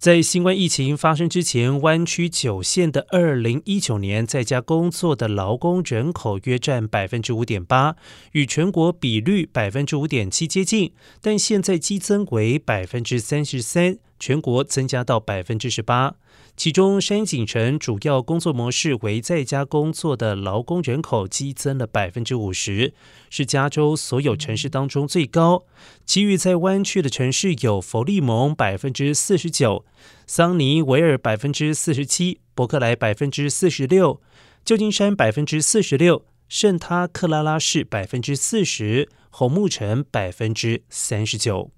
在新冠疫情发生之前，湾区九县的二零一九年在家工作的劳工人口约占百分之五点八，与全国比率百分之五点七接近，但现在激增为百分之三十三。全国增加到百分之十八，其中山景城主要工作模式为在家工作的劳工人口激增了百分之五十，是加州所有城市当中最高。其余在湾区的城市有佛利蒙百分之四十九，桑尼维尔百分之四十七，伯克莱百分之四十六，旧金山百分之四十六，圣塔克拉拉市百分之四十，红木城百分之三十九。